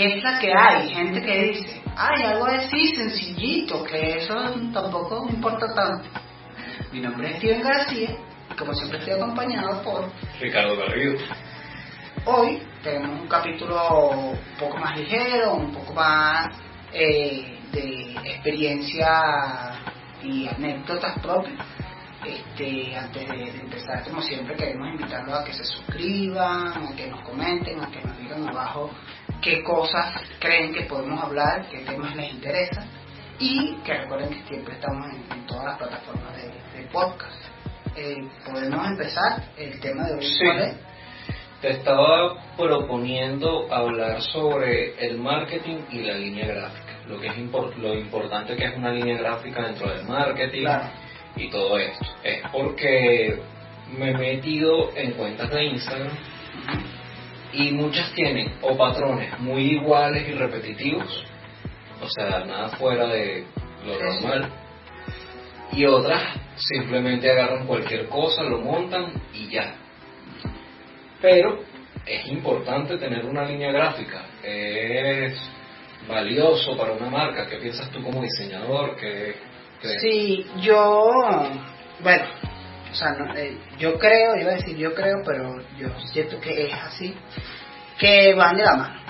¿qué es la que hay? Gente que dice, ay, algo así sencillito, que eso tampoco me importa tanto. Mi nombre es Steven García y como siempre estoy acompañado por Ricardo Garrido. Hoy tenemos un capítulo un poco más ligero, un poco más eh, de experiencia y anécdotas propias. Este, antes de, de empezar, como siempre, queremos invitarlos a que se suscriban, a que nos comenten, a que nos digan abajo qué cosas creen que podemos hablar, qué temas les interesan y que recuerden que siempre estamos en, en todas las plataformas de, de podcast. Eh, podemos empezar el tema de hoy. Sí. ¿cuál es? Te estaba proponiendo hablar sobre el marketing y la línea gráfica, lo que es impor- lo importante que es una línea gráfica dentro del marketing Claro. y todo esto. Es porque me he metido en cuentas de Instagram y muchas tienen o patrones muy iguales y repetitivos, o sea, nada fuera de lo normal, y otras simplemente agarran cualquier cosa, lo montan y ya. Pero es importante tener una línea gráfica, es valioso para una marca. ¿Qué piensas tú como diseñador? ¿Qué crees? Sí, yo, bueno, o sea, no, eh, yo creo, iba a decir yo creo, pero yo siento que es así, que van de la mano.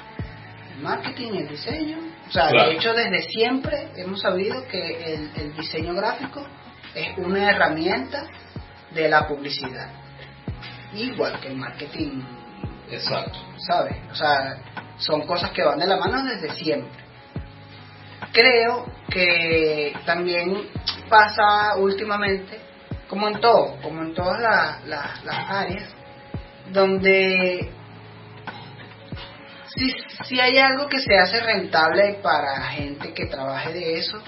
El marketing y el diseño. O sea, Claro. de hecho, desde siempre hemos sabido que el, el diseño gráfico es una herramienta de la publicidad. Igual que el marketing Exacto. ¿sabes? O sea, son cosas que van de la mano desde siempre. Creo que también pasa últimamente, como en todo, como en todas la- la- las áreas, donde si, si hay algo que se hace rentable para gente que trabaje de eso,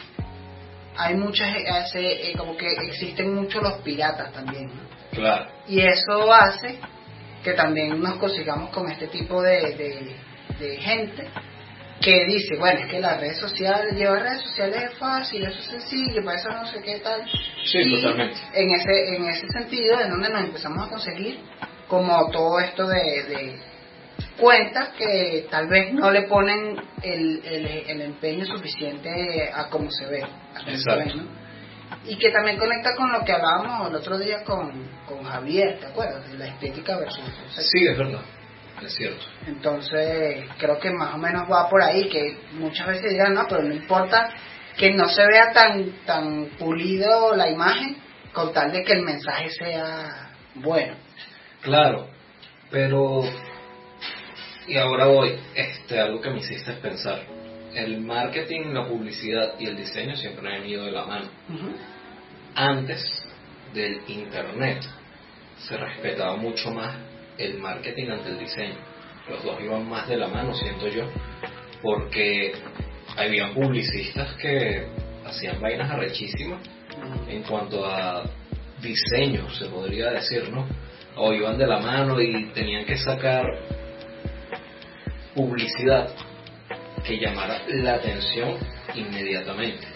hay muchas, hace, eh, como que existen muchos los piratas también, ¿no? Claro. Y eso hace que también nos consigamos con este tipo de, de, de gente que dice, bueno, es que las redes sociales, llevar redes sociales es fácil, eso es sencillo, para eso no sé qué tal. Sí, Y totalmente. En ese, en ese sentido es donde nos empezamos a conseguir como todo esto de, de cuentas que tal vez no le ponen el, el, el empeño suficiente a cómo se ve. a cómo se Exacto. ve, ¿no? Y que también conecta con lo que hablábamos el otro día con, con Javier, ¿te acuerdas? De la estética versus el sexo. Sí, es verdad. Es cierto. Entonces, creo que más o menos va por ahí, que muchas veces dirán, no, pero no importa que no se vea tan, tan pulido la imagen, con tal de que el mensaje sea bueno. Claro, pero y ahora voy, este, algo que me hiciste pensar. El marketing, la publicidad y el diseño siempre han ido de la mano. Antes del internet se respetaba mucho más el marketing ante el diseño. Los dos iban más de la mano, siento yo, porque había publicistas que hacían vainas arrechísimas en cuanto a diseño, se podría decir, ¿no? O iban de la mano y tenían que sacar publicidad que llamara la atención inmediatamente.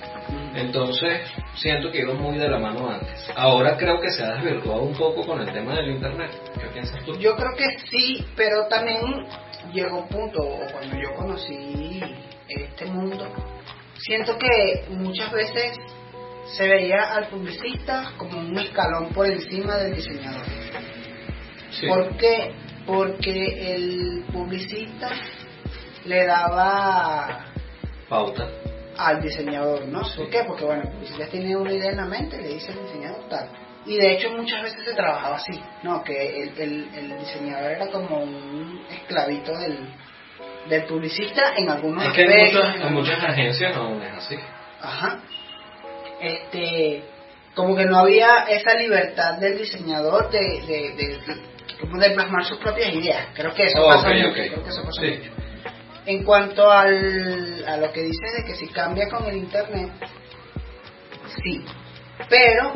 Entonces, siento que iban muy de la mano antes. Ahora creo que se ha desvirtuado un poco con el tema del internet. ¿Qué piensas tú? Yo creo que sí, pero también llegó un punto, cuando yo conocí este mundo, siento que muchas veces se veía al publicista como un escalón por encima del diseñador. Sí. ¿Por qué? Porque el publicista le daba Pauta. Al diseñador, ¿no? ¿Por qué? Porque bueno, el publicista tiene una idea en la mente, le dice al diseñador tal. Y de hecho muchas veces se trabajaba así, ¿no? Que el, el- el diseñador era como un esclavito del, del publicista en algunos Es que en aspectos, muchas, en muchas agencias aún es así. Ajá. Este, como que no había esa libertad del diseñador de, de, de, de- de plasmar sus propias ideas. Creo que eso Oh, pasa ok, mucho, ok. creo que eso pasa Sí. mucho. En cuanto al, a lo que dices de que si cambia con el internet, sí, pero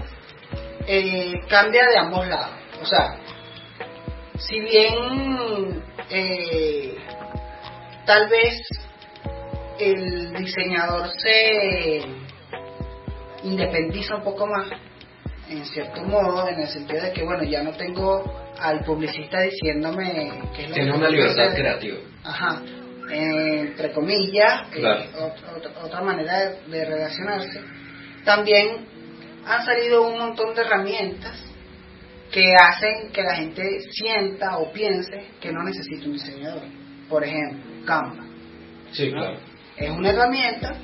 eh, cambia de ambos lados. O sea, si bien eh, tal vez el diseñador se independiza un poco más, en cierto modo, en el sentido de que, bueno, ya no tengo al publicista diciéndome que es lo Tiene que una libertad creativa. Ajá. Entre comillas, eh, otra, manera de, relacionarse, también han salido un montón de herramientas que hacen que la gente sienta o piense que no necesita un diseñador. Por ejemplo, Canva. Sí, claro. Es una herramienta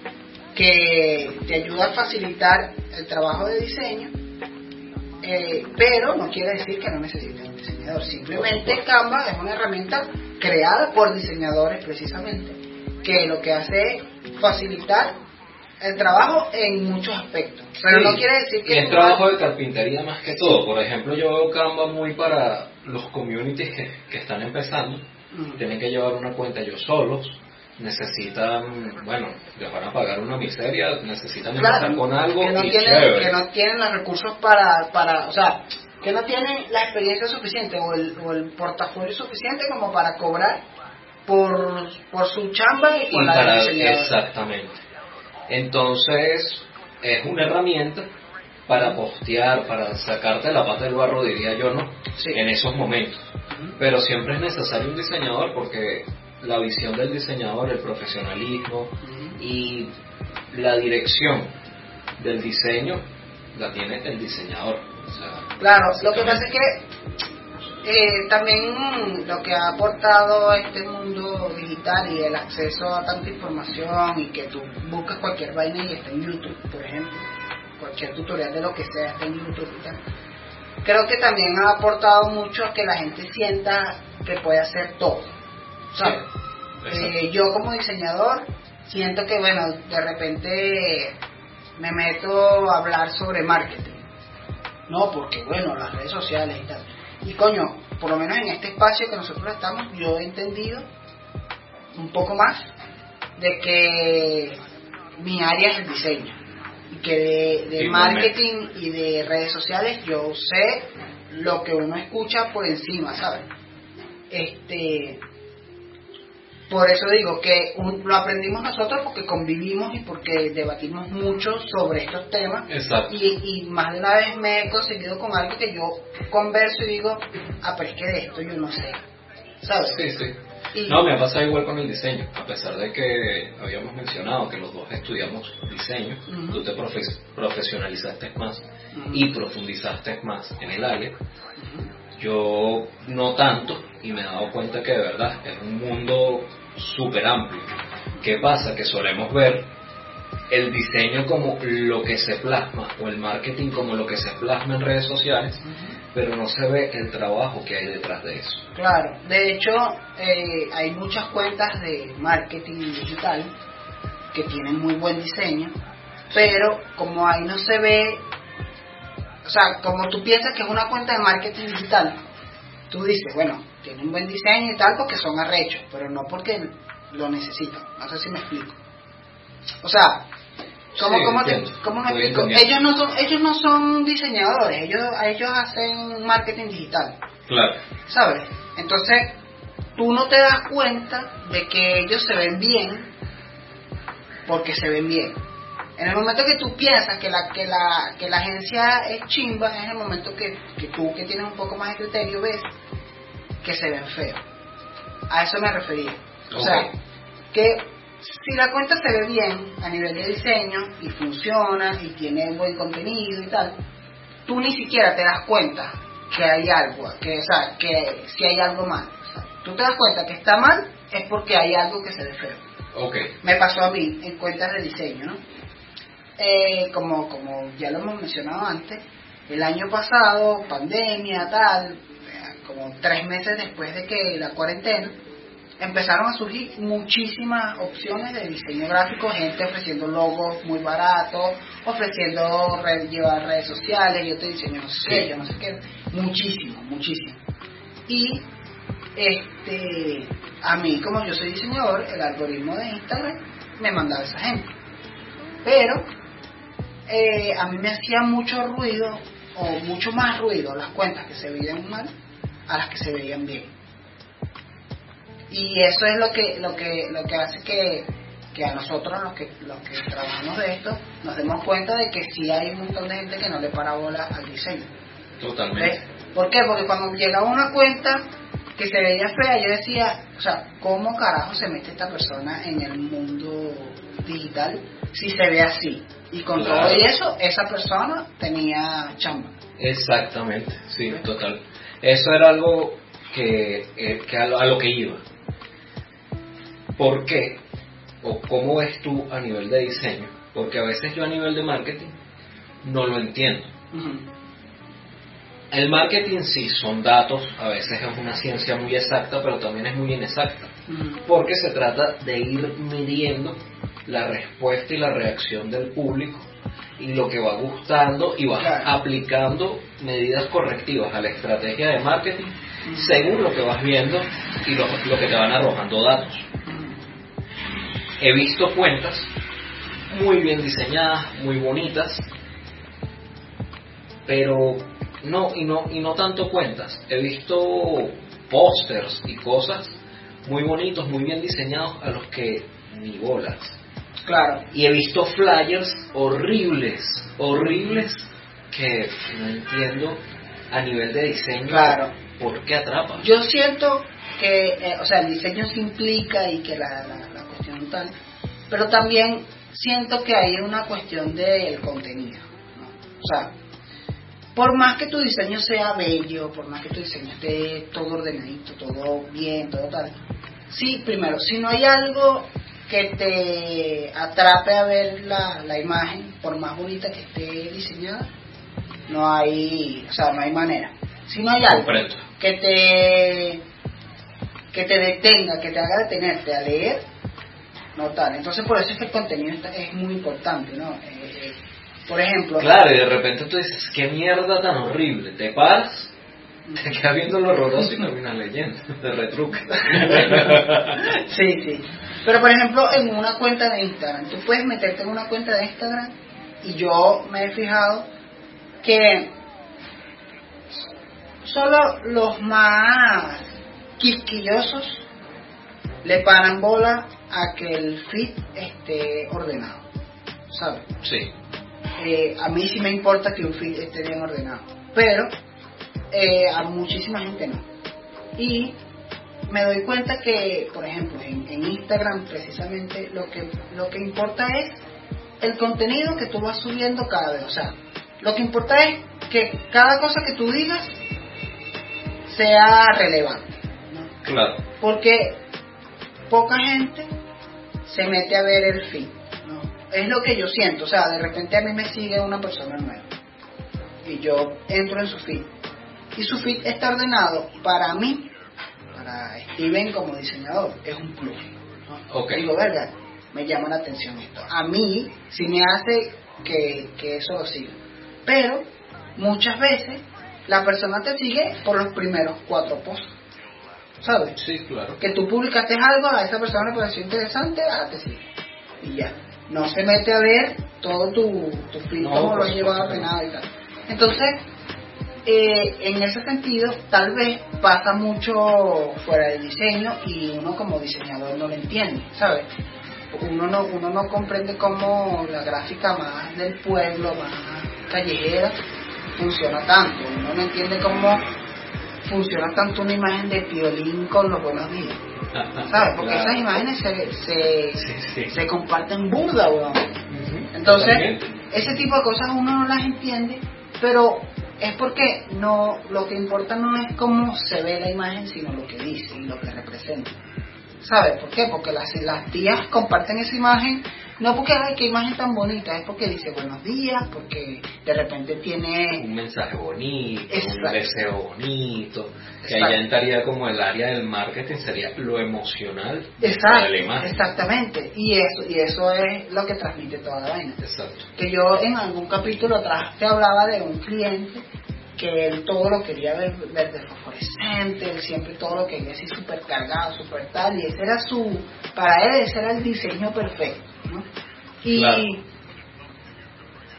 que te ayuda a facilitar el trabajo de diseño, eh, pero no quiere decir que no necesites un diseñador. Simplemente Canva es una herramienta creada por diseñadores precisamente, que lo que hace es facilitar el trabajo en muchos aspectos. Pero no quiere decir que... Y es trabajo de carpintería más que todo. Por ejemplo, yo veo Canva muy para los communities que, están empezando. Tienen que llevar una cuenta ellos solos. Necesitan, bueno, les van a pagar una miseria, necesitan empezar con algo que no, tienen, que no tienen los recursos para, para, o sea, que no tienen la experiencia suficiente o el, o el portafolio suficiente como para cobrar por, por su chamba y por la para, Exactamente. Entonces, es una herramienta para postear, para sacarte la pata del barro, diría yo, ¿no? En esos momentos. Pero siempre es necesario un diseñador porque la visión del diseñador, el profesionalismo y la dirección del diseño la tiene el diseñador. Claro, lo que pasa es que eh, también lo que ha aportado este mundo digital y el acceso a tanta información y que tú buscas cualquier vaina y está en YouTube, por ejemplo, cualquier tutorial de lo que sea está en YouTube y tal. Creo que también ha aportado mucho a que la gente sienta que puede hacer todo. ¿Sabes? Eh, yo como diseñador siento que, bueno, de repente me meto a hablar sobre marketing no, porque bueno, las redes sociales y tal. Y coño, por lo menos en este espacio que nosotros estamos, yo he entendido un poco más de que mi área es el diseño. Y que de, marketing y de redes sociales yo sé lo que uno escucha por encima, ¿sabes? Este, por eso digo que lo aprendimos nosotros porque convivimos y porque debatimos mucho sobre estos temas. Y, más de una vez me he conseguido con algo que yo converso y digo, ah, pero es que de esto yo no sé. ¿Sabes? Sí, sí. no, me ha pasado igual con el diseño. A pesar de que habíamos mencionado que los dos estudiamos diseño, tú te profesionalizaste más y profundizaste más en el área. Yo no tanto y me he dado cuenta que de verdad es un mundo súper amplio. ¿Qué pasa? Que solemos ver el diseño como lo que se plasma o el marketing como lo que se plasma en redes sociales, pero no se ve el trabajo que hay detrás de eso. Claro, de hecho eh, hay muchas cuentas de marketing digital que tienen muy buen diseño, pero como ahí no se ve o sea, como tú piensas que es una cuenta de marketing digital, tú dices, bueno, tiene un buen diseño y tal porque son arrechos, pero no porque lo necesitan. No sé si me explico. O sea, ¿cómo, cómo, cómo me explico? Ellos no son ellos no son diseñadores, ellos ellos hacen marketing digital. Claro. ¿Sabes? Entonces, tú no te das cuenta de que ellos se ven bien porque se ven bien. En el momento que tú piensas que la, que la, que la agencia es chimba, es el momento que, que tú, que tienes un poco más de criterio, ves que se ven feos. A eso me refería. O sea, que si la cuenta se ve bien a nivel de diseño y funciona y tiene buen contenido y tal, tú ni siquiera te das cuenta que hay algo, que, o sea, que si hay algo mal. tú te das cuenta que está mal es porque hay algo que se ve feo. Okay. Me pasó a mí en cuentas de diseño, ¿no? Eh, como, como ya lo hemos mencionado antes, el año pasado, pandemia, tal, como tres meses después de que la cuarentena, empezaron a surgir muchísimas opciones de diseño gráfico, gente ofreciendo logos muy baratos, ofreciendo llevar redes sociales, yo te diseño no sé yo no sé qué, muchísimo, muchísimo. Y este a mí, como yo soy diseñador, el algoritmo de Instagram me mandaba esa gente. Pero eh, a mí me hacía mucho ruido, o mucho más ruido, las cuentas que se veían mal a las que se veían bien. Y eso es lo que, lo que, lo que hace que, que a nosotros, los que, los que trabajamos de esto, nos demos cuenta de que sí hay un montón de gente que no le para bola al diseño. Totalmente. ¿Por qué? Porque cuando llega una cuenta que se veía fea, yo decía, o sea, ¿cómo carajo se mete esta persona en el mundo digital si se ve así? Y con todo eso, esa persona tenía chamba. Exactamente, sí, total. Eso era algo que, eh, que a, lo, que iba. ¿Por qué? ¿O cómo ves tú a nivel de diseño? Porque a veces yo a nivel de marketing no lo entiendo. El marketing sí son datos, a veces es una ciencia muy exacta, pero también es muy inexacta, porque se trata de ir midiendo la respuesta y la reacción del público y lo que va gustando y vas aplicando medidas correctivas a la estrategia de marketing según lo que vas viendo y lo, lo que te van arrojando datos. He visto cuentas muy bien diseñadas, muy bonitas, pero no y no y no tanto cuentas. He visto pósters y cosas muy bonitos, muy bien diseñados a los que ni bolas. Claro. Y he visto flyers horribles, horribles que no entiendo a nivel de diseño. Claro. ¿Por qué atrapan? Yo siento que, eh, o sea, el diseño se implica y que la, la, cuestión tal, pero también siento que hay una cuestión del contenido. O sea, por más que tu diseño sea bello, por más que tu diseño esté todo ordenadito, todo bien, todo tal, sí, primero, si no hay algo que te atrape a ver la, la imagen, por más bonita que esté diseñada, no hay, o sea, no hay manera. Si no hay algo que te que te detenga, que te haga detenerte a leer, no tal. Entonces por eso es que el contenido es muy importante, ¿no? Eh, eh, por ejemplo... Claro, y de repente tú dices, qué mierda tan horrible, te paras, te quedas viendo lo horroroso y terminas leyendo, te retruca. sí, sí. Pero por ejemplo, en una cuenta de Instagram, tú puedes meterte en una cuenta de Instagram y yo me he fijado que solo los más quisquillosos le paran bola a que el feed esté ordenado, ¿sabes? Sí. Eh, a mí sí me importa que un feed esté bien ordenado, pero eh, a muchísima gente no. Y me doy cuenta que, por ejemplo, en, Instagram precisamente lo que, lo que importa es el contenido que tú vas subiendo cada vez. O sea, lo que importa es que cada cosa que tú digas sea relevante. Claro. Porque poca gente se mete a ver el feed. Es lo que yo siento. O sea, de repente a mí me sigue una persona nueva. Y yo entro en su feed. Y su feed está ordenado para mí para Steven como diseñador es un plus. ¿no? Digo, verga, me llama la atención esto. A mí sí me hace que, que eso lo siga. Pero muchas veces la persona te sigue por los primeros cuatro posts. ¿Sabes? Sí, claro. Que tú publicaste algo, a esa persona le pareció interesante, ahora te sigue. Y ya. No se mete a ver todo tu, tu feed, cómo lo has llevado penado y tal. Entonces, eh, en ese sentido, tal vez pasa mucho fuera del diseño y uno como diseñador no lo entiende, ¿sabes? Uno no, uno no comprende cómo la gráfica más del pueblo, más callejera, funciona tanto. Uno no entiende cómo funciona tanto una imagen de piolín con los buenos días. ¿Sabes? Porque esas imágenes se, se, comparten burda, weón. Entonces, ese tipo de cosas uno no las entiende, pero es porque no lo que importa no es cómo se ve la imagen, sino lo que dice y lo que representa. ¿Sabes por qué? Porque las, las tías comparten esa imagen, no porque, ay, qué imagen tan bonita, es porque dice buenos días, porque de repente tiene... Un mensaje bonito, un deseo bonito, que allá entraría como el área del marketing, sería lo emocional Exacto, de la imagen. Exactamente, y eso, y eso es lo que transmite toda la vaina. Exacto. Que yo en algún capítulo atrás te hablaba de un cliente que él todo lo quería ver verde fosforescente, él siempre todo lo quería así súper cargado, súper tal, y ese era su, para él ese era el diseño perfecto, ¿no? Y,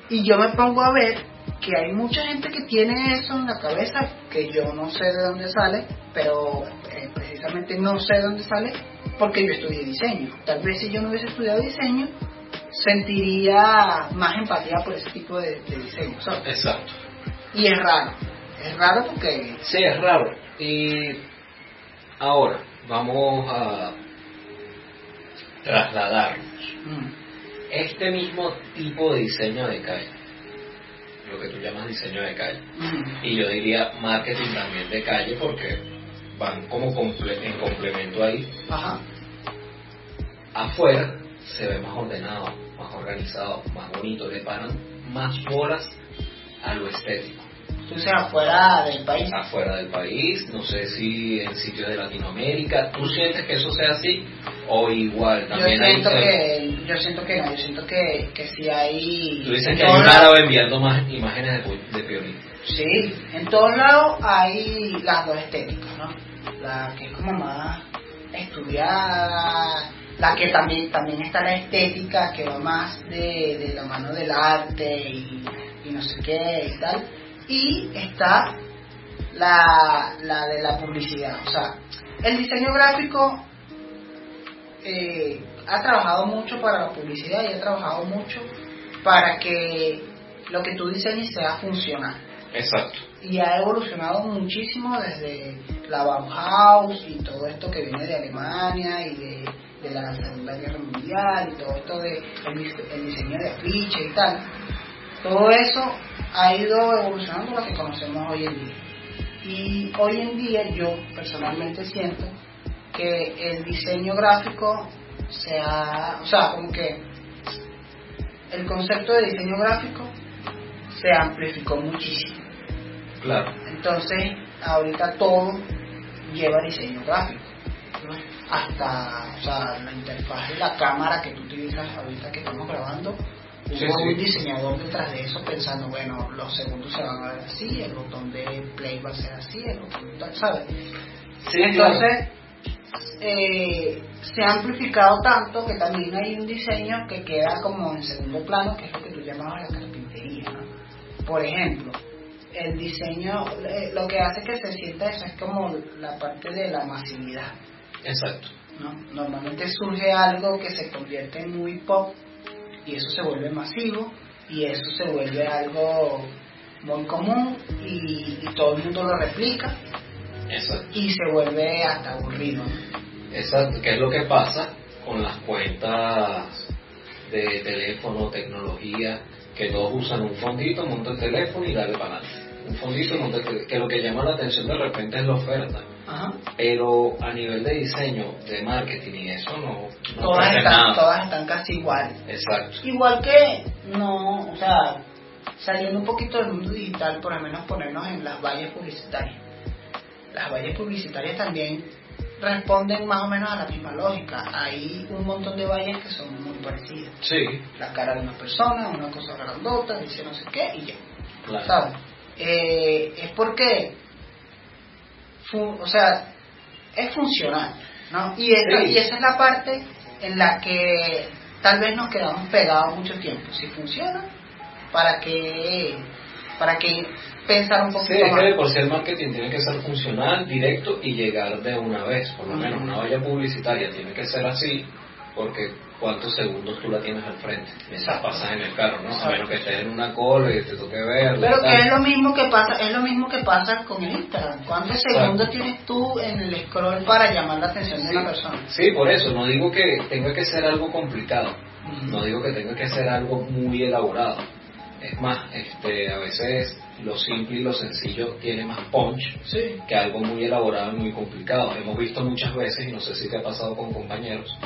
y yo me pongo a ver que hay mucha gente que tiene eso en la cabeza, que yo no sé de dónde sale, pero eh, precisamente no sé de dónde sale porque yo estudié diseño. Tal vez si yo no hubiese estudiado diseño, sentiría más empatía por ese tipo de, de diseño. Exacto. Y es raro. Es raro porque... Sí, es raro. Y Ahora, vamos a trasladarnos. Mm. Este mismo tipo de diseño de calle, lo que tú llamas diseño de calle, Mm. y yo diría marketing también de calle porque van como comple- en complemento ahí, Ajá. afuera se ve más ordenado, más organizado, más bonito, le paran más bolas a lo estético. Tú dices afuera del país. Afuera del país, no sé si en sitios de Latinoamérica, ¿tú sientes que eso sea así? O igual, Yo también hay... siento que, yo siento que no, yo siento que, que sí hay... Tú dices que hay un árabe enviando más imágenes de, de Piolín. Sí, en todos lados hay las dos estéticas, ¿no? La que es como más estudiada, la que también también está la estética que va más de, de la mano del arte y, y no sé qué y tal. Y está la, la de la publicidad. O sea, el diseño gráfico eh, ha trabajado mucho para la publicidad y ha trabajado mucho para que lo que tú diseñes sea funcional Exacto. y ha evolucionado muchísimo desde la Bauhaus y todo esto que viene de Alemania y de, de la Segunda Guerra Mundial y todo esto de el, dis- el diseño de afiche y tal. Todo eso ha ido evolucionando lo que conocemos hoy en día. Y hoy en día yo personalmente siento que el diseño gráfico se ha, o sea, como que el concepto de diseño gráfico se amplificó muchísimo. Claro. Entonces, ahorita todo lleva diseño gráfico. Hasta o sea, la interfaz de la cámara que tú utilizas ahorita que estamos grabando. Hubo Sí, sí. un diseñador detrás de eso pensando, bueno, los segundos se van a ver así, el botón de play va a ser así, el botón de ¿sabes? Sí, Entonces, eh, se ha amplificado tanto que también hay un diseño que queda como en segundo plano, que es lo que tú llamabas la carpintería. ¿no? Por ejemplo, el diseño, eh, lo que hace que se sienta eso es como la parte de la masividad. Exacto. ¿no? Normalmente surge algo que se convierte en muy pop y eso se vuelve masivo y eso se vuelve algo muy común y, y todo el mundo lo replica Exacto. y se vuelve hasta aburrido. Exacto, que es lo que pasa con las cuentas de teléfono, tecnología, que todos usan un fondito, monta el teléfono y dale para adelante. Un fondito, que lo que llama la atención de repente es la oferta. Ajá. Pero a nivel de diseño, de marketing y eso no, no todas, están, nada. todas están casi iguales. Exacto. Igual que, no, o sea, saliendo un poquito del mundo digital, por lo menos ponernos en las vallas publicitarias. Las vallas publicitarias también responden más o menos a la misma lógica. Hay un montón de vallas que son muy parecidas. Sí, La cara de una persona, una cosa grandota, dice no sé qué y ya. claro. ¿sabes? Eh, es porque, o sea, es funcional, ¿no? Y esa, Sí. y esa es la parte en la que tal vez nos quedamos pegados mucho tiempo. Si funciona, ¿para qué, para qué pensar un Sí, poquito es que de más? por sí el marketing tiene que ser funcional, directo y llegar de una vez, por lo menos una valla publicitaria tiene que ser así, porque cuántos segundos tú la tienes al frente, Exacto. pasas en el carro, ¿no? A Exacto. menos que estés en una cola y te toque verla. Pero que es lo mismo que pasa, es lo mismo que pasa con el Instagram. ¿Cuántos Exacto. segundos tienes tú en el scroll para llamar la atención de una persona? Sí, por eso, no digo que tenga que ser algo complicado, no digo que tenga que ser algo muy elaborado. Es más, este, a veces lo simple y lo sencillo tiene más punch Sí. que algo muy elaborado y muy complicado. Hemos visto muchas veces, y no sé si te ha pasado con compañeros.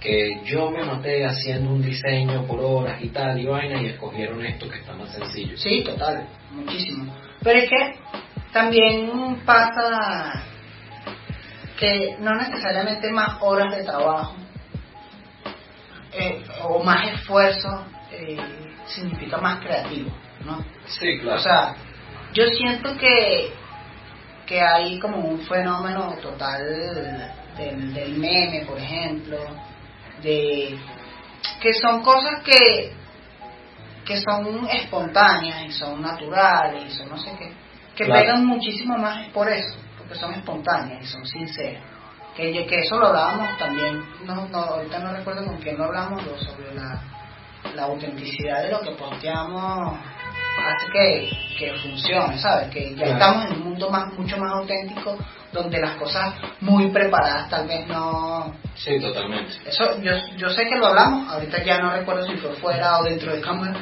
Que yo me maté haciendo un diseño por horas y tal y vaina y escogieron esto que está más sencillo. Sí, total, muchísimo. Pero es que también pasa que no necesariamente más horas de trabajo eh, o más esfuerzo eh, significa más creativo, ¿no? Sí, claro. O sea, yo siento que, que hay como un fenómeno total del, del meme, por ejemplo, de que son cosas que, que son espontáneas y son naturales y son no sé qué, que Claro. pegan muchísimo más por eso, porque son espontáneas y son sinceras. Que, yo- que eso lo hablábamos también, no, no, ahorita no recuerdo con quién lo hablamos, lo- sobre la, la autenticidad de lo que posteamos hace que, que funcione, ¿sabes? Que ya Claro. estamos en un mundo más mucho más auténtico donde las cosas muy preparadas tal vez no... Sí, totalmente. Eso yo, yo sé que lo hablamos, ahorita ya no recuerdo si fue fuera o dentro de cámara.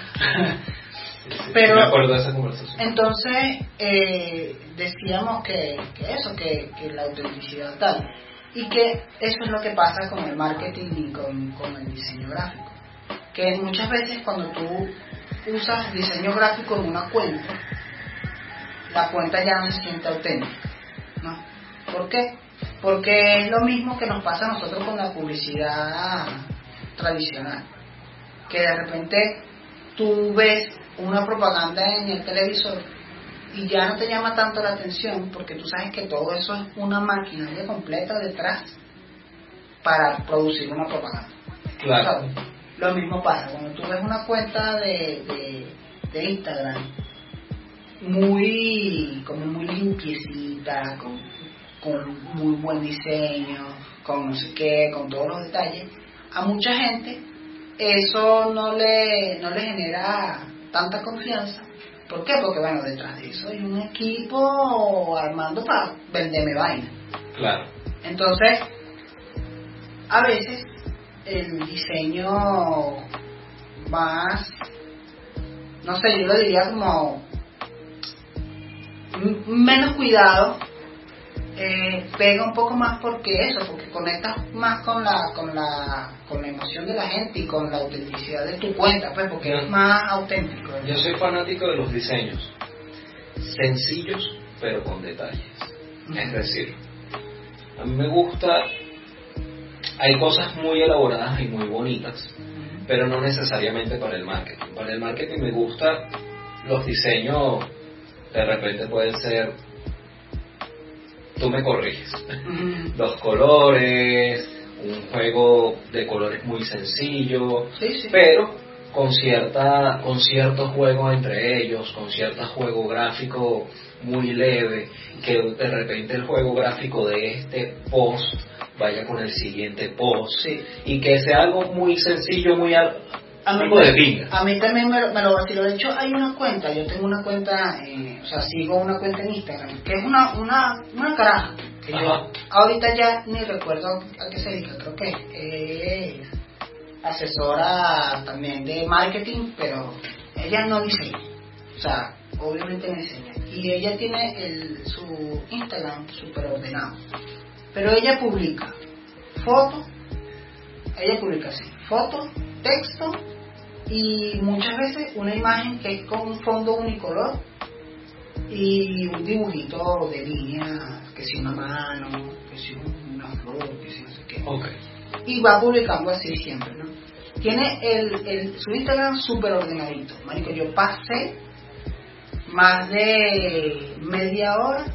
Pero me acuerdo de esa conversación. entonces eh, decíamos que, que eso, que, que la autenticidad tal, y que eso es lo que pasa con el marketing y con, con el diseño gráfico. Que muchas veces cuando tú usas diseño gráfico en una cuenta, la cuenta ya no se siente auténtica. ¿Por qué? Porque es lo mismo que nos pasa a nosotros con la publicidad tradicional. Que de repente tú ves una propaganda en el televisor y ya no te llama tanto la atención porque tú sabes que todo eso es una maquinaria completa detrás para producir una propaganda. Claro. Lo mismo pasa cuando tú ves una cuenta de, de, de Instagram muy como muy limpiecita, con, con muy buen diseño, con no sé qué, con todos los detalles, a mucha gente eso no le, no le genera tanta confianza. ¿Por qué? Porque bueno, detrás de eso hay un equipo armando para venderme vaina. Claro. Entonces, a veces el diseño más, no sé, yo lo diría como menos cuidado, eh, pega un poco más porque eso, porque conectas más con la, con la, con la emoción de la gente y con la autenticidad de tu cuenta, pues porque es más auténtico. Yo soy fanático de los diseños sencillos pero con detalles. Es decir, a mí me gusta, hay cosas muy elaboradas y muy bonitas, pero no necesariamente para el marketing. Para el marketing me gusta los diseños, de repente pueden ser, tú me corriges, los colores, un juego de colores muy sencillo, Sí, sí. pero con cierta con ciertos juegos entre ellos, con cierto juego gráfico muy leve, que de repente el juego gráfico de este post vaya con el siguiente post Sí. y que sea algo muy sencillo, muy A mí, algo de pinga. a mí también me, lo- me lo. De hecho, hay una cuenta, yo tengo una cuenta, eh, o sea, sigo una cuenta en Instagram, que es una, una, una caraja. Que yo ahorita ya ni recuerdo a qué se dedica, creo que es asesora también de marketing, pero ella no diseña. O sea, obviamente no diseña. Y ella tiene el, su Instagram súper ordenado. Pero ella publica fotos, ella publica así, fotos, texto y muchas veces una imagen que es con un fondo unicolor y un dibujito de línea, que si una mano, que si una flor, que si no sé qué. Y va publicando así siempre, ¿no? Tiene el, el, su Instagram súper ordenadito. Marico, yo pasé más de media hora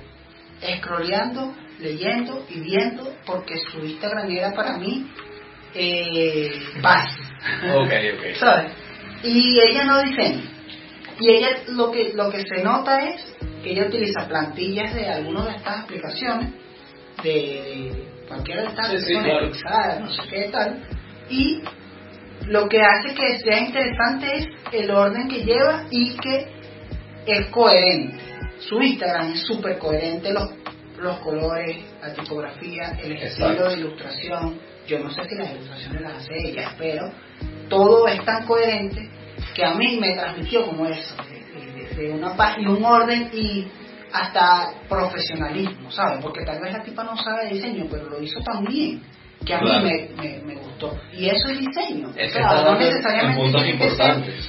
scrolleando, leyendo y viendo porque su Instagram era para mí eh, paz. Ok, ok. ¿sabes? Y ella no diseña. Y ella lo que lo que se nota es que ella utiliza plantillas de algunas de estas aplicaciones, de, de cualquiera de estas, Sí, sí, claro. No sé qué tal, y lo que hace que sea interesante es el orden que lleva y que es coherente. Su Instagram es súper coherente, los, los colores, la tipografía, el estilo Exacto. de ilustración. Yo no sé si las ilustraciones las hace ella, pero todo es tan coherente que a mí me transmitió como eso, de, una paz y un orden y hasta profesionalismo, ¿sabes? Porque tal vez la tipa no sabe diseño, pero lo hizo tan bien que a Claro. mí me, me, me gustó. Y eso es diseño. Es O sea, no necesariamente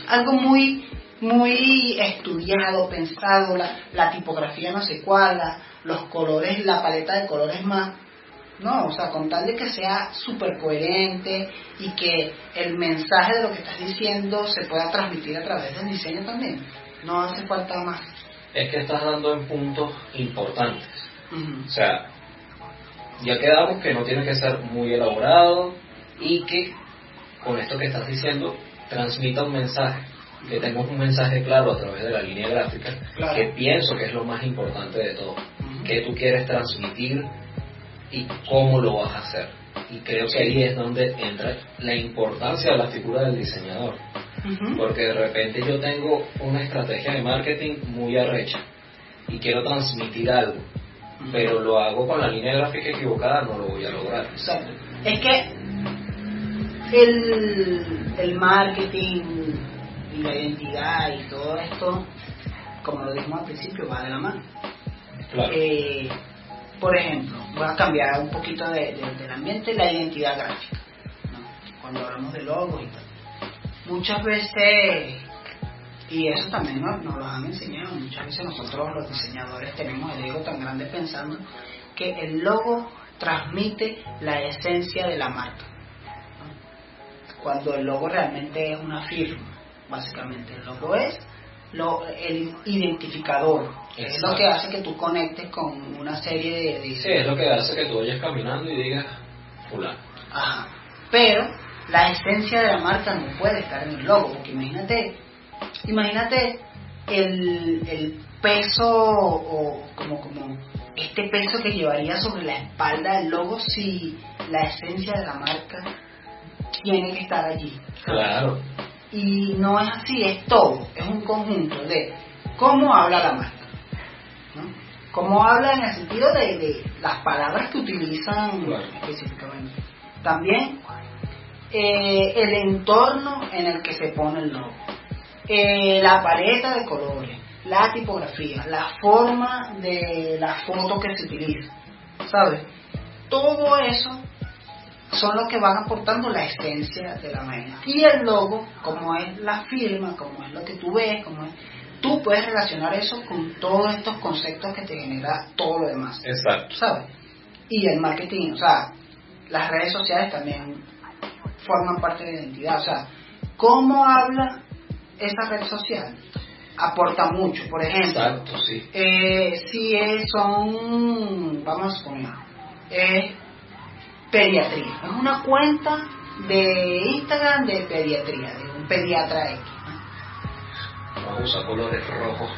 algo muy muy estudiado, pensado, la, la tipografía no sé cuál, la- los colores, la paleta de colores más no, o sea, con tal de que sea súper coherente y que el mensaje de lo que estás diciendo se pueda transmitir a través del diseño también. No hace falta más. Es que estás dando en puntos importantes. O sea, ya quedamos que no tiene que ser muy elaborado y que con esto que estás diciendo transmita un mensaje, que tengas un mensaje claro a través de la línea gráfica, Claro. que pienso que es lo más importante de todo, que tú quieres transmitir y cómo lo vas a hacer. Y creo que ahí es donde entra la importancia de la figura del diseñador. Porque de repente yo tengo una estrategia de marketing muy arrecha y quiero transmitir algo pero lo hago con la línea gráfica equivocada, no lo voy a lograr. Exacto. Es que el, el marketing y la identidad y todo esto, como lo dijimos al principio, va de la mano. Claro. Eh, por ejemplo, voy a cambiar un poquito de- de- del ambiente, la identidad gráfica. Cuando hablamos de logos y tal. Muchas veces, y eso también nos, nos lo han enseñado, muchas veces nosotros los diseñadores tenemos el ego tan grande pensando que el logo transmite la esencia de la marca. Cuando el logo realmente es una firma, básicamente. El logo es lo, el identificador, es lo que hace que tú conectes con una serie de... de- Sí, es lo que hace que tú vayas caminando y digas, fulano. Ajá. Pero la esencia de la marca no puede estar en el logo, porque imagínate, imagínate el, el peso o como, como este peso que llevaría sobre la espalda del logo si la esencia de la marca tiene que estar allí. Claro. Y no es así, es todo, es un conjunto de cómo habla la marca. ¿no? Cómo habla en el sentido de, de las palabras que utilizan Claro. específicamente. También eh, el entorno en el que se pone el logo. Eh, la paleta de colores, la tipografía, la forma de la foto que se utiliza, ¿sabes? Todo eso son los que van aportando la esencia de la vaina. Y el logo, como es la firma, como es lo que tú ves, como es, tú puedes relacionar eso con todos estos conceptos que te genera todo lo demás, Exacto. ¿sabes? Y el marketing, o sea, las redes sociales también forman parte de la identidad, o sea, cómo habla esa red social aporta mucho, por ejemplo, Exacto, sí. eh, si es- son, vamos a poner, es pediatría. Es una cuenta de Instagram de pediatría, de un pediatra X. ¿no? Vamos a usar colores rojos.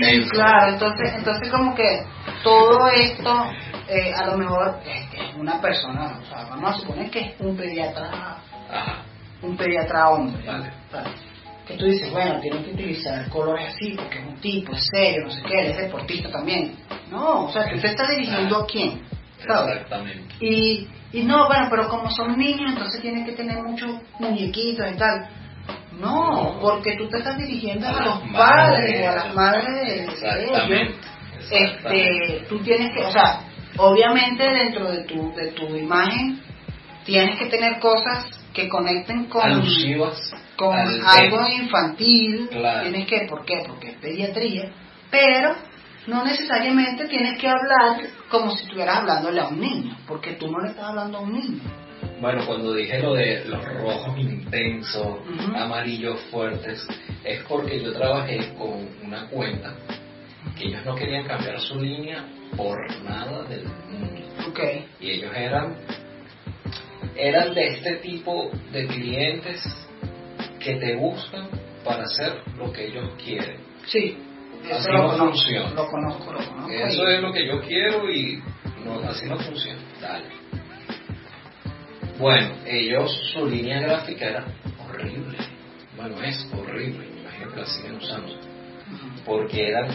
Sí, claro, entonces, entonces como que todo esto, eh, a lo mejor es, una persona, o sea, vamos a suponer que es un pediatra, Ajá. un pediatra hombre. Vale. ¿sabes? Que tú dices, bueno, tiene que utilizar colores así porque es un tipo, es serio, no sé qué, él es deportista también. No, o sea, tú te estás dirigiendo a quién, ¿sabes? Exactamente. Y, y no, bueno, pero como son niños, entonces tienen que tener muchos muñequitos y tal. No, porque tú te estás dirigiendo a, A los padres, madres. a las madres de- ellos. Este, tú tienes que, o sea, obviamente dentro de tu, de tu imagen tienes que tener cosas que conecten con, Alusivas con al algo tema. infantil. Claro. Tienes que, ¿por qué? Porque es pediatría, pero no necesariamente tienes que hablar como si estuvieras hablándole a un niño, porque tú no le estás hablando a un niño. Bueno, cuando dije lo de los rojos intensos, amarillos fuertes, es porque yo trabajé con una cuenta que ellos no querían cambiar su línea por nada del mundo. Ok, Y ellos eran, eran de este tipo de clientes que te buscan para hacer lo que ellos quieren. sí, Así no funciona. lo conozco, lo conozco. Eso es lo que yo quiero y no, así no funciona. Dale. Bueno, ellos, su línea gráfica era horrible. Bueno, es horrible. Me imagino que la siguen usando. Porque eran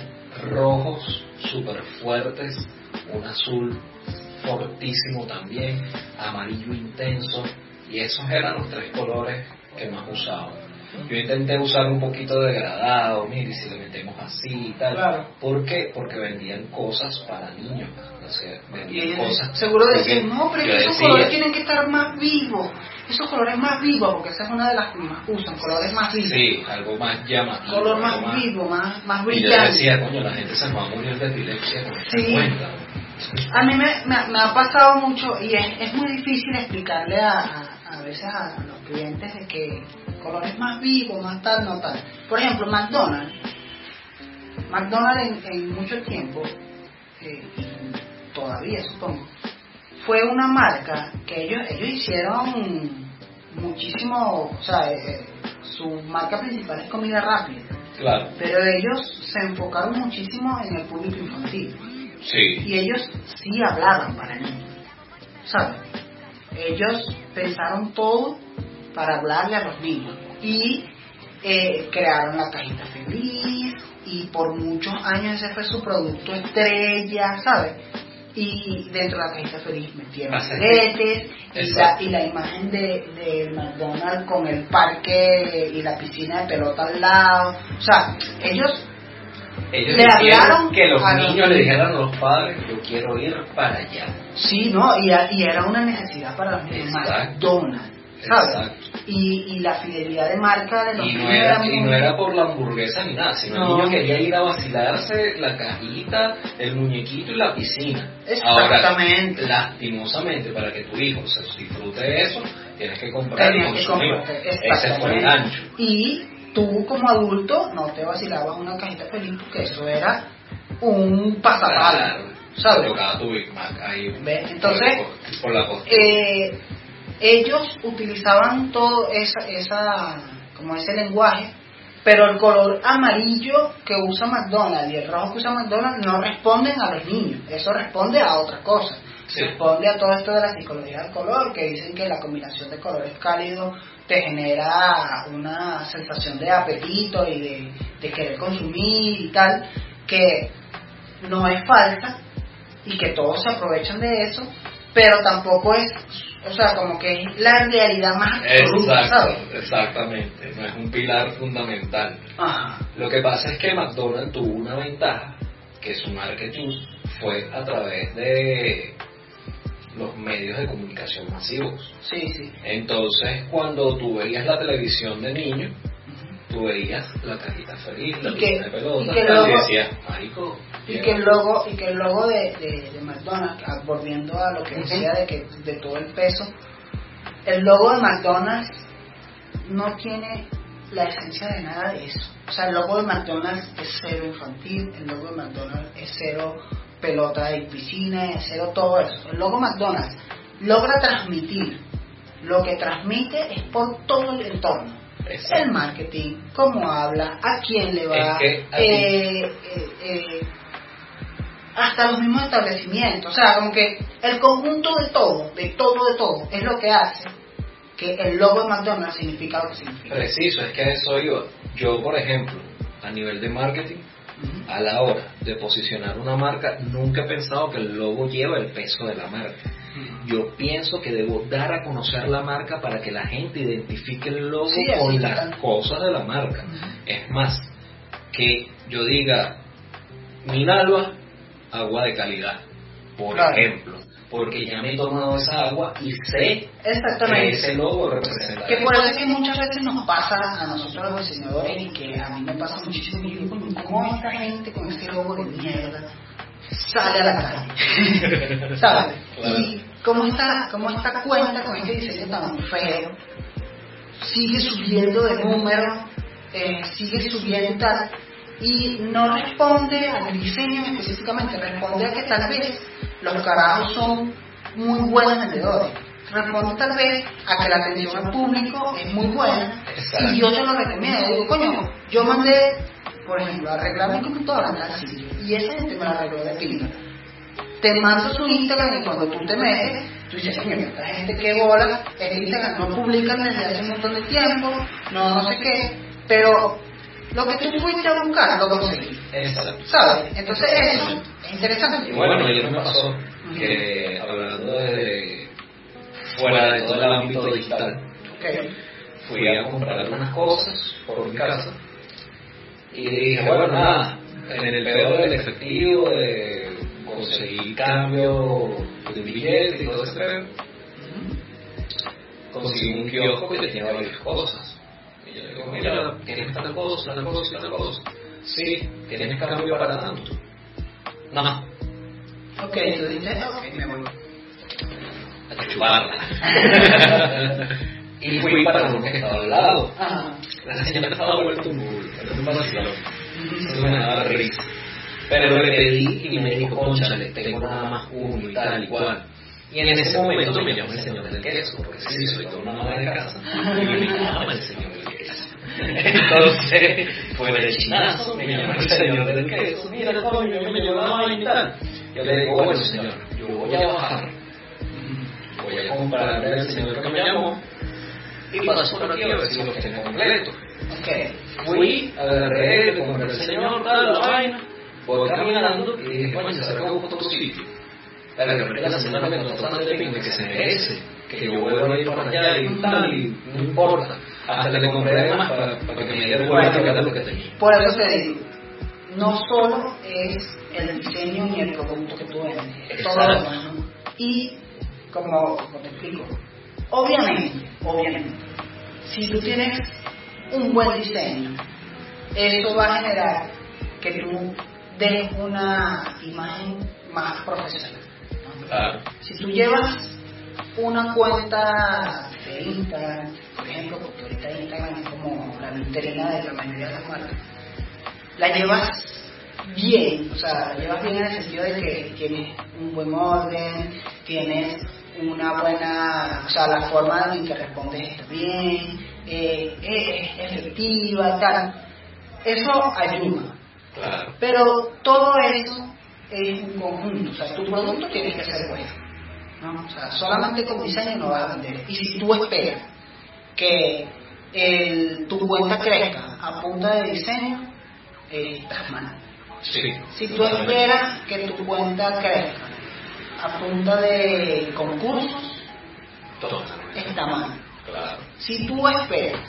rojos súper fuertes, un azul fortísimo también, amarillo intenso. Y esos eran los tres colores que más usaba. Yo intenté usar un poquito de degradado, mire, si le metemos así y tal. Claro. ¿Por qué? Porque vendían cosas para niños. O sea, vendían cosas. seguro decían, no, pero esos decía, colores tienen que estar más vivos. Esos colores más vivos, porque esa es una de las que más usan, colores más vivos. Sí, algo más llamativo. color algo más vivo, más, más Y yo brillante. decía, coño, la gente se va a morir de epilepsia con esta Sí. cuenta. A mí me, me, me ha pasado mucho y es, es muy difícil explicarle a, a, a veces a, los clientes de que colores más vivos, más tal, no tal. Por ejemplo, McDonald's. McDonald's en, en mucho tiempo, eh, todavía supongo, fue una marca que ellos, ellos hicieron muchísimo, o sea, eh, su marca principal es comida rápida, Claro, pero ellos se enfocaron muchísimo en el público infantil sí. y ellos sí hablaban para niños, ¿sabes? Ellos pensaron todo para hablarle a los niños y eh, crearon la cajita feliz y por muchos años ese fue su producto estrella, ¿sabes? y dentro de la cajita feliz metieron juguetes y la, y la imagen de, de McDonald's con el parque y la piscina de pelota al lado. O sea, ellos Ellos Le hablaron que los niños le dijeran a los padres, yo quiero ir para allá. Sí, ¿no? Y, y era una necesidad para los niños. McDonald's, ¿sabes? Exacto. Y, y la fidelidad de marca de los Y no, niños era, y no era por la hamburguesa ni nada, sino No. el niño quería ir a vacilarse la cajita, el muñequito y la piscina. Exactamente. Ahora, lastimosamente, para que tu hijo se disfrute de eso, tienes que comprar y consumir. Ese fue el gancho. Y tú como adulto no te vacilabas una cajita feliz porque eso era un pasapalo. Claro, ¿sabes? tu Big Mac ahí. ¿Ves? Entonces, por, por la costa. Eh, ellos utilizaban todo esa, esa, como ese lenguaje, pero el color amarillo que usa McDonald's y el rojo que usa McDonald's no responden a los niños, eso responde a otra cosa. Sí. Responde a todo esto de la psicología del color, que dicen que la combinación de colores cálidos te genera una sensación de apetito y de, de querer consumir y tal, que no es falsa y que todos se aprovechan de eso, pero tampoco es, o sea, como que es la realidad más absoluta, exactamente. No es un pilar fundamental. Ajá. Lo que pasa es que McDonald's tuvo una ventaja, que su marketing fue a través de los medios de comunicación masivos. Sí, sí. Entonces, cuando tú veías la televisión de niño, tú veías la cajita feliz, la Y que- de pelota, y que y luego- decías, marico, Y que el logo, y que el logo de, de, de McDonald's, ah, volviendo a lo que decía de que de todo el peso, el logo de McDonald's no tiene la esencia de nada de eso. O sea, el logo de McDonald's es cero infantil, el logo de McDonald's es cero pelota y piscina, es cero todo eso. El logo McDonald's logra transmitir lo que transmite es por todo el entorno. Exacto. El marketing, cómo habla, a quién le va, Es que eh, eh, eh, hasta los mismos establecimientos. O sea, como que el conjunto de todo, de todo, de todo, es lo que hace que el logo de McDonald's significa lo que significa. Preciso, es que a eso iba. Yo, por ejemplo, a nivel de marketing, a la hora de posicionar una marca, nunca he pensado que el logo lleva el peso de la marca. Yo pienso que debo dar a conocer la marca para que la gente identifique el logo Sí, con las cosas de la marca. Es más, que yo diga, Minalba, agua de calidad, por Claro. ejemplo. Porque ya me he tomado esa agua y sé que Exactamente. ese logo representa Que por eso es que muchas veces nos pasa a nosotros los diseñadores y que a mí me pasa muchísimo. y digo, "Coño, ¿Cómo esta gente con ese logo de mierda sale a la calle? ¿Sabes? Claro. Y cómo esta, cómo esta cuenta con este diseño tan feo sigue subiendo de número, eh, sigue subiendo tal, y no responde al diseño específicamente, responde a que tal vez los carajos son muy buenos vendedores. Responde tal vez a que la atención al público es muy buena y yo se lo recomiendo. Digo, coño, yo mandé, por ejemplo, arreglar mi computadora en sitio y esa gente me la arregló de pinga. Te mando su Instagram y cuando tú te metes, tú dices, coño, esta gente que bola, en Instagram no publican desde hace un montón de tiempo, no, no sé qué, pero lo que tú fuiste a buscar lo conseguí. Exacto. ¿Sabes? Entonces es interesante. Bueno, ayer me pasó que hablando de fuera de todo el ámbito digital, fui a comprar unas cosas por mi casa y dije, bueno, nada, en el peor del efectivo, de conseguir cambio de un billete y todo ese pedo, conseguí un kiosco que tenía varias cosas. Y yo le digo, mira, tienes tal cosa, tal cosa, tal cosa. Sí, tienes cambio para tanto. No, Ok, tú dices, ok, me voy. a chuparla. y fui para uno que estaba al lado. Ajá. La señora estaba vuelta un burro. Eso me daba risa. Pero le pedí y me dijo, conchale, tengo nada más uno y tal y cual. Y en ese momento me llamó el señor del queso, porque sí, soy toda una madre de casa. Y me llama el señor fue de chinazo, me llamó el señor del queso. Mira, coño, me llevó la vaina y tal. Yo le digo, bueno, señor, yo voy a bajar. Voy a comprarle al señor que me llamó. Y paso por aquí a ver si lo tengo completo. Ok. Fui, agarré, le compré al señor, tal, la vaina, voy caminando y dije, coño, se acabó otro sitio. Para que la semana ventosa de Ping, que se merece, que yo vuelvo a ir para allá y tal, y no importa. Hasta le compré más para, para que me diera cuenta de lo que tenía. Por eso te digo, no solo es el diseño ni el producto que tú vendes, es todo lo demás. Y, como, como te explico, obviamente, obviamente, si tú tienes un buen diseño, eso va a generar que tú des una imagen más profesional. ¿no? Claro. Si tú llevas una cuenta de Instagram, por ejemplo, porque ahorita Instagram es como la vitrina de la mayoría de las marcas, la llevas bien, o sea, la llevas bien en el sentido de que tienes un buen orden, tienes una buena, o sea, la forma en que respondes está bien, eh, es es efectiva, tal. Eso ayuda. Claro. Pero todo eso es un conjunto, o sea, tu producto tiene que ser bueno. ¿no? O sea, solamente con diseño no vas a vender. Y si tú esperas que el- tu cuenta crezca a punta de diseño, eh, estás mal. Sí. Si tú esperas que tu cuenta crezca a punta de concursos, está mal. Claro. Si tú esperas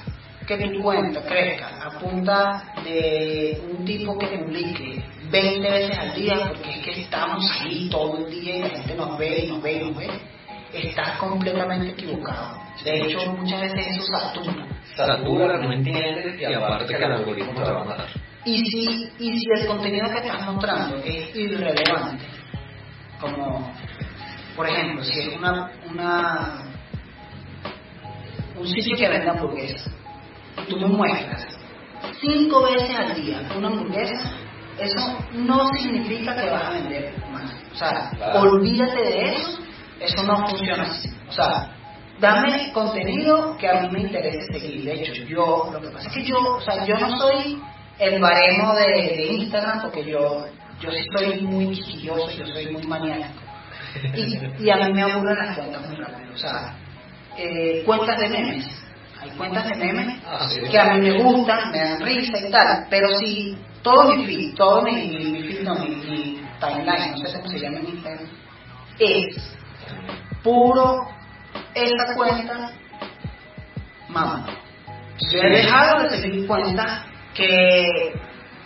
que tu cuenta crezca a punta de un tipo que publique 20 veces al día, porque es que estamos ahí todo el día y la gente nos ve y nos ve y nos ve, estás completamente equivocado. De hecho, muchas veces eso satura. Satura, no entiendes y aparte que el algoritmo te va a matar. Y si, y si el contenido que estás mostrando es irrelevante, como por ejemplo, si es una, una un sitio que vende hamburguesas, tú me muestras cinco veces al día una hamburguesa, eso no significa que vas a vender más. O sea, Claro. olvídate de eso, eso no funciona así. O sea, dame contenido que a mí me interese seguir. De hecho, yo, lo que pasa es que yo, o sea, yo no soy el baremo de, de Instagram porque yo, yo sí soy muy quisquilloso, yo soy muy maníaco. Y, y a mí me aburren las cuentas muy rápido. O sea, eh, cuentas de memes. Hay cuentas de memes Ah, sí. que a mí me gustan, me dan risa y tal, pero si todo mi feed, todo mi, mi, mi feed, no, mi, mi timeline, no sé cómo se llama en Instagram, es puro esa cuenta, mamá. Yo he dejado de seguir cuentas que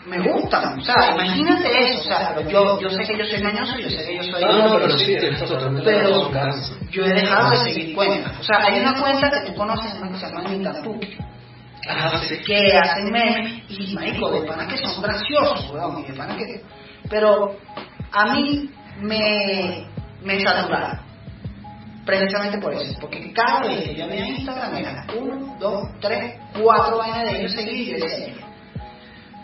me gustan, o sea, imagínate eso, o sea, yo, yo sé que yo soy mañoso, yo sé que yo soy... No, no, pero sí, Pero yo he dejado de seguir cuentas. O sea, hay una cuenta que tú conoces, una que se llama Nintatuki, Ah, sí. que hacen memes y, marico, de pana que son graciosos, weón, de pana que... Pero a mí me, me saturaron. Precisamente por eso, porque cada vez que yo veía Instagram era uno, dos, tres, cuatro vainas de ellos seguidos y yo decía,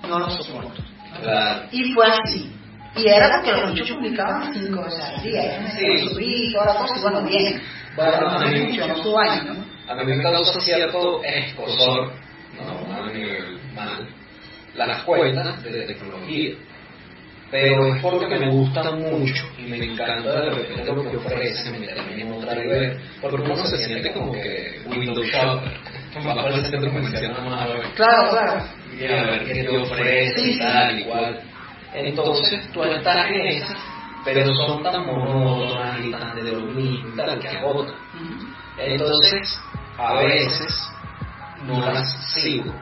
no lo soporto. Claro. Y fue así. Y era porque los muchachos publicaban cinco veces al día. Ellos me Sí. sí. subí y toda la cosa, y bueno, bien. Bueno, no a mí- me funcionó su vaina, ¿no? A mí me causa cierto escosor, no a nivel mal, las cuentas de tecnología. Pero es porque me gustan mucho y me encanta de repente lo que ofrecen, me termina otra vez, porque uno se siente como que Windows Shopper, que va al centro comercial nada más a ver, Claro, claro. y a ver qué te ofrece y tal, igual. Entonces tú estás en esa, pero son tan monótonas y tan de lo mismo y tal que agotan. Entonces, a veces no las sigo.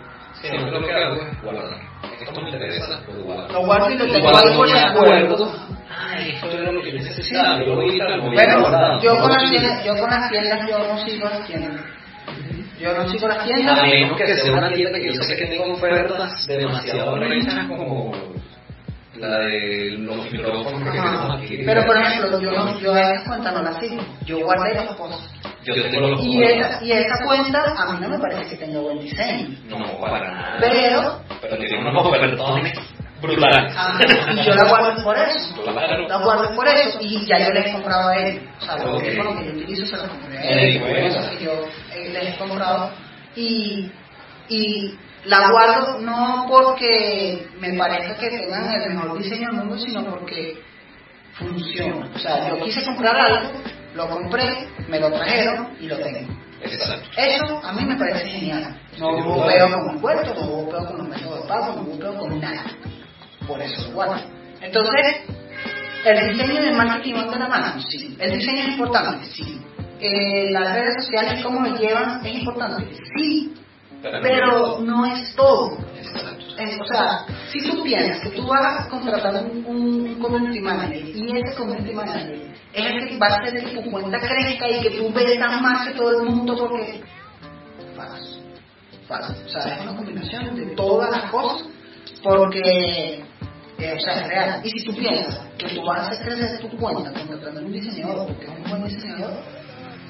Sino que lo que hago es guardar. Esto me interesa, pues guardo. Lo guardo y lo tengo me si acuerdo, ay, esto era lo que necesitaba, yo lo voy a guardando. yo con, las tiendas, yo con las tiendas yo no sigo las tiendas. Yo no sigo las A tiendas. menos que sea una tienda que yo sé que tengo ofertas demasiado ricas como la de los micrófonos que queremos adquirir. Pero por ejemplo, yo, no, yo a esa cuenta no la sigo. Yo guardé las cosas. Yo tengo los Y esa, y esa cuenta a mí no me parece que tenga buen diseño. No, para nada. Pero pero tiene unos ofertones brutales. Ah, y yo la guardo por eso. Claro. La guardo por eso y ya yo les he comprado a él. O sea, teléfonos que yo utilizo se los compré a él. yo les he comprado. Y, y la guardo no porque me parezca que tengan el mejor diseño del mundo, sino porque funciona. O sea, yo quise comprar algo, lo compré, me lo trajeron y lo tengo. Eso a mí me parece genial. No hubo claro. peo con el puerto, no hubo peo con los métodos de pago, no hubo peo con nada. Por eso lo guardo. Entonces, ¿El diseño del marketing van de la mano? Sí. ¿El diseño es importante? Sí. Eh, ¿Las redes sociales cómo me llevan? ¿Es importante? Sí. Pero no es todo. o sea, si tú piensas que tú vas a contratar un, un community manager y ese community manager es el que va a hacer que tu cuenta crezca y que tú veas más que todo el mundo porque... Falso. Falso. O sea, es una combinación de todas las cosas porque eh, o sea, es real. Y si tú piensas que tú vas a hacer crecer tu cuenta contratando un diseñador porque es un buen diseñador,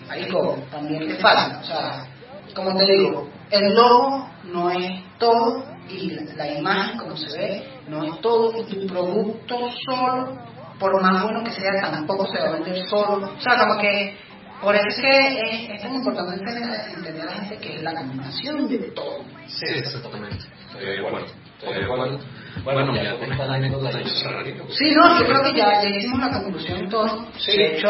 ahí como, también te falta. O sea, como te digo, el logo no es todo y la imagen como se ve no es todo y tu producto solo, por más bueno que sea, tampoco se va a vender solo. O sea, como que por eso es que es, tan importante entender a la gente que es la combinación de todo. Sí, exactamente. Estoy de acuerdo. Estoy de acuerdo. Bueno, ya con esta anécdota Sí, no, yo creo que ya, ya hicimos la conclusión todo. Sí. De hecho,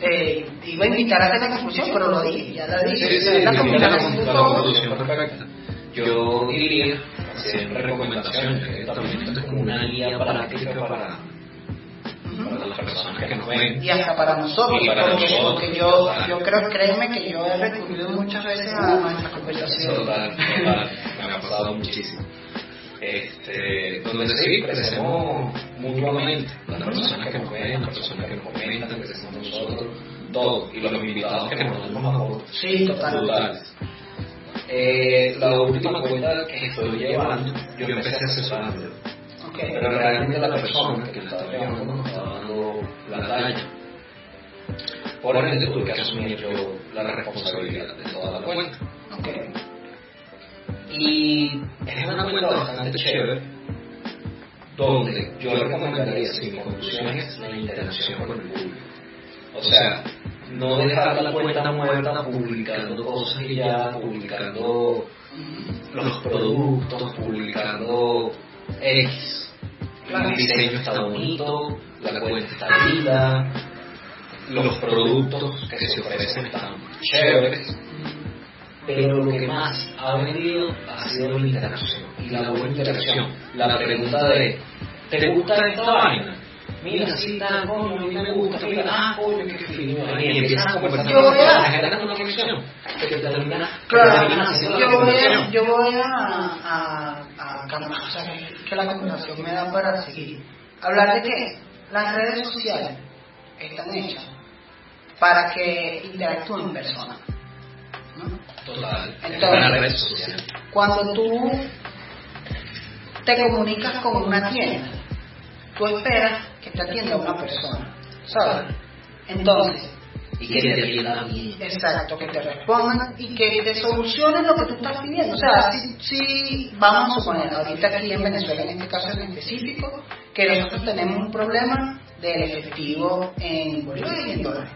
eh, iba a invitar a hacer la conclusión, pero lo dije, ya la dije. Sí, sí, la, conclusión perfecta. Yo diría, siempre recomendaciones, que también esto es como una guía práctica para para las personas que nos ven. Y hasta para nosotros, porque, porque yo, yo creo, créeme que yo he recurrido muchas veces a nuestra conversación. Total, total, me ha pasado muchísimo este, donde sí, crecemos mutuamente, las personas que nos ven, las personas que nos comentan, crecemos nosotros, todo, y los invitados que nos damos aportes. Sí, total. Eh, la última cuenta que estoy llevando, yo empecé asesorando. Pero realmente la persona que la estaba llevando nos estaba dando la talla. Por ende, tuve que asumir yo la responsabilidad de toda la cuenta. Okay. Y es una cuenta bastante chévere, donde yo recomendaría, si mi conclusión es la interacción con el público. O sea, no dejar la cuenta muerta publicando cosas y ya, publicando los productos, publicando X. El diseño está bonito, la cuenta está linda, los productos que se ofrecen están chéveres. pero lo que más ha venido ha sido la interacción y la buena interacción. La pregunta de, ¿te gusta esta vaina? Mira, sí, está, coño, a mí me gusta, mira, ah, coño, qué fino, y empiezas a conversar, yo voy a generar una conexión, claro, yo voy a, o sea, que la conversación me da para seguir. Hablar de que las redes sociales están hechas para que interactúen personas Total. Entonces, cuando tú te comunicas con una tienda, tú esperas que te atienda una persona, ¿sabes? Entonces, y que te. Exacto, que te respondan y que te solucionen lo que tú estás pidiendo. O sea, si, si, vamos a suponer, ahorita aquí en Venezuela, en este caso en específico, que nosotros tenemos un problema del efectivo en bolívares y en dólares.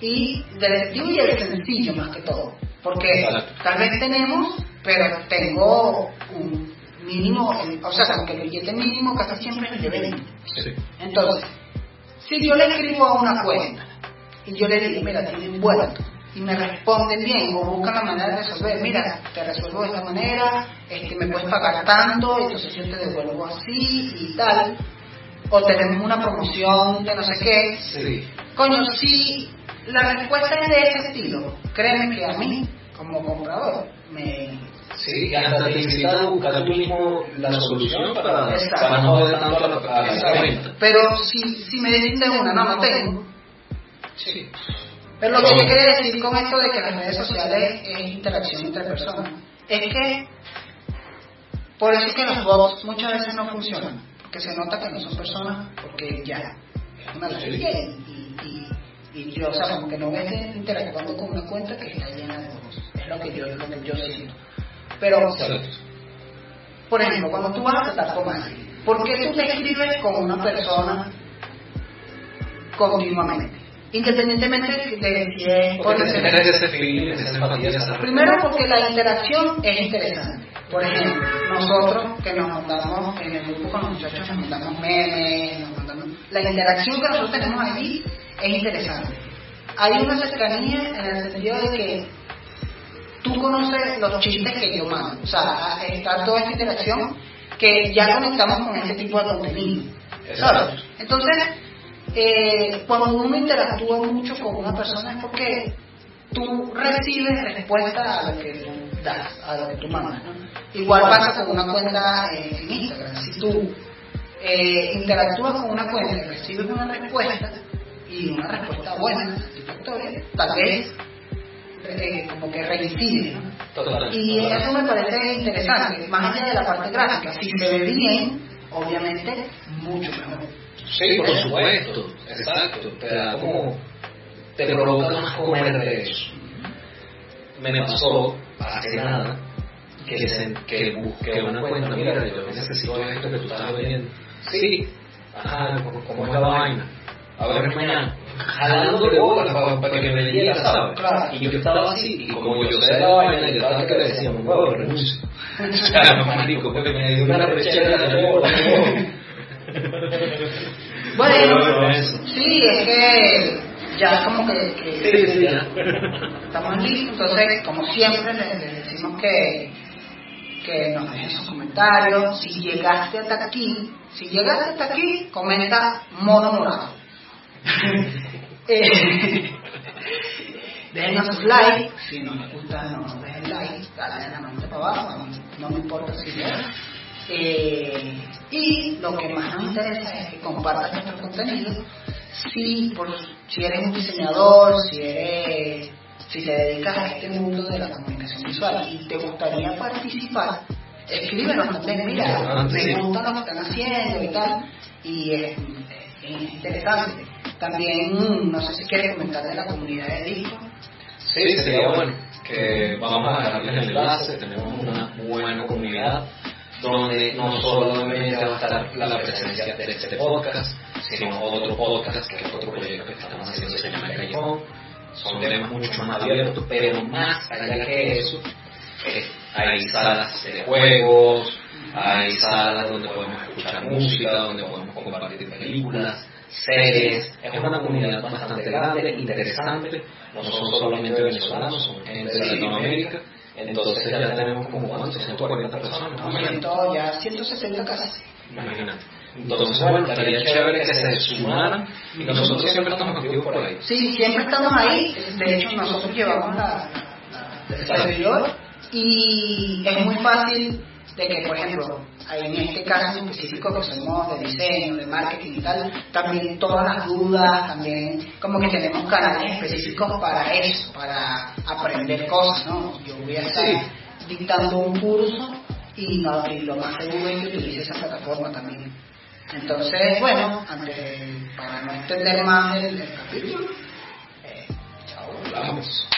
Y del efectivo y el sencillo más que todo. Porque tal vez tenemos, pero tengo un mínimo, o sea, aunque el billete mínimo casi siempre es de 20. Entonces, si yo le escribo a una cuenta y yo le digo, mira, tienen vuelto, y me responden bien o buscan la manera de resolver, mira, te resuelvo de esta manera, este, me puedes pagar tanto, entonces yo te devuelvo así y tal, o tenemos una promoción de no sé qué. Sí. Coño, si la respuesta es de ese estilo, créeme que a mí como comprador. Me... Sí, hasta te incita a buscar tú mismo la solución para, para no joder tanto a la, a Pero si, si me dicen de una, no, no tengo. Sí. Pero lo que yo quiero decir con esto de que las redes sociales es interacción entre personas, es que por eso es que los bots muchas veces no funcionan, porque se nota que no son personas, porque ya es una ley y, y, y, yo, o sea, como que no ves interactuando con una cuenta que está llena de lo que yo, lo que yo siento. Pero, por ejemplo, cuando tú vas a alguien, ¿por qué tú te escribes con una persona continuamente? Independientemente de si es por Primero porque la interacción es interesante. Por ejemplo, nosotros que nos mandamos en el grupo con los muchachos, nos mandamos memes, nos mandamos... La interacción que nosotros tenemos allí es interesante. Hay una cercanía en el sentido de que tú conoces los chistes que yo mando. O sea, está toda esta interacción que ya conectamos con ese tipo de contenido. ¿sabes? Entonces, eh, cuando uno interactúa mucho con una persona es porque tú recibes respuesta a lo que tú das, a lo que tú mandas. Igual pasa con una cuenta en Instagram. Si tú eh, interactúas con una cuenta y recibes una respuesta, y una respuesta buena, satisfactoria, tal vez eh, como que reincide. Y eso me parece interesante, más allá de la parte gráfica, si se ve bien, obviamente, mucho mejor. Sí, por supuesto, exacto. Te da como. te provoca más comer de eso. Me pasó hace nada que, se, que busqué una cuenta, mira, yo necesito esto que tú estás vendiendo. Sí, ajá, como es la vaina a ver mañana, jalándole bolas para, para que me diera, ¿sabes? Y yo estaba así, y como yo sé la vaina, yo estaba que le decía, me huevo, renuncio. O sea, marico, porque me dio una rechera de bola. Bueno, sí, es que ya como que, que sí, sí, ya. estamos listos, entonces como siempre les, les decimos que, que nos dejen sus comentarios, si llegaste hasta aquí, si llegaste hasta aquí, comenta mono morado. eh, déjenos sus likes, si no les gusta no nos dejen like, dale la manita para abajo, no, no me importa si no. Eh, y lo que más nos interesa es que compartas nuestro contenido. Si, por, si eres un diseñador, si eres si te dedicas a este mundo de la comunicación visual y te gustaría participar, escríbenos también, mira, me gusta lo que están haciendo y tal, y es, es interesante. También, no sé si quieres comentar de la comunidad de disco. Sí, sería bueno que vamos a dejarles el enlace, tenemos una buena comunidad donde no solamente va a estar la presencia de este podcast, sino otro podcast, que es otro proyecto que estamos haciendo, se llama Callejón, son temas mucho más abiertos, pero más allá que eso, eh, hay salas de juegos, hay salas donde podemos escuchar música, donde podemos compartir películas, series, es una comunidad bastante grande, interesante, no son solamente venezolanos, son gente de Latinoamérica, entonces ya tenemos como cuántos, 140 personas, ya 160 casi. imagínate. Entonces, bueno, estaría chévere que se sumaran y nosotros siempre estamos activos por ahí. Sí, siempre estamos ahí. De hecho, nosotros llevamos la, la- el servidor y es muy fácil de que, por ejemplo, en este caso específico que somos de diseño, de marketing y tal, también todas las dudas, también como que tenemos canales específicos para eso, para aprender cosas, ¿no? Yo voy a estar dictando un curso y, no, y lo más seguro es que utilice esa plataforma también. Entonces, bueno, antes, para no extender más el, el capítulo, eh, chao. Vamos.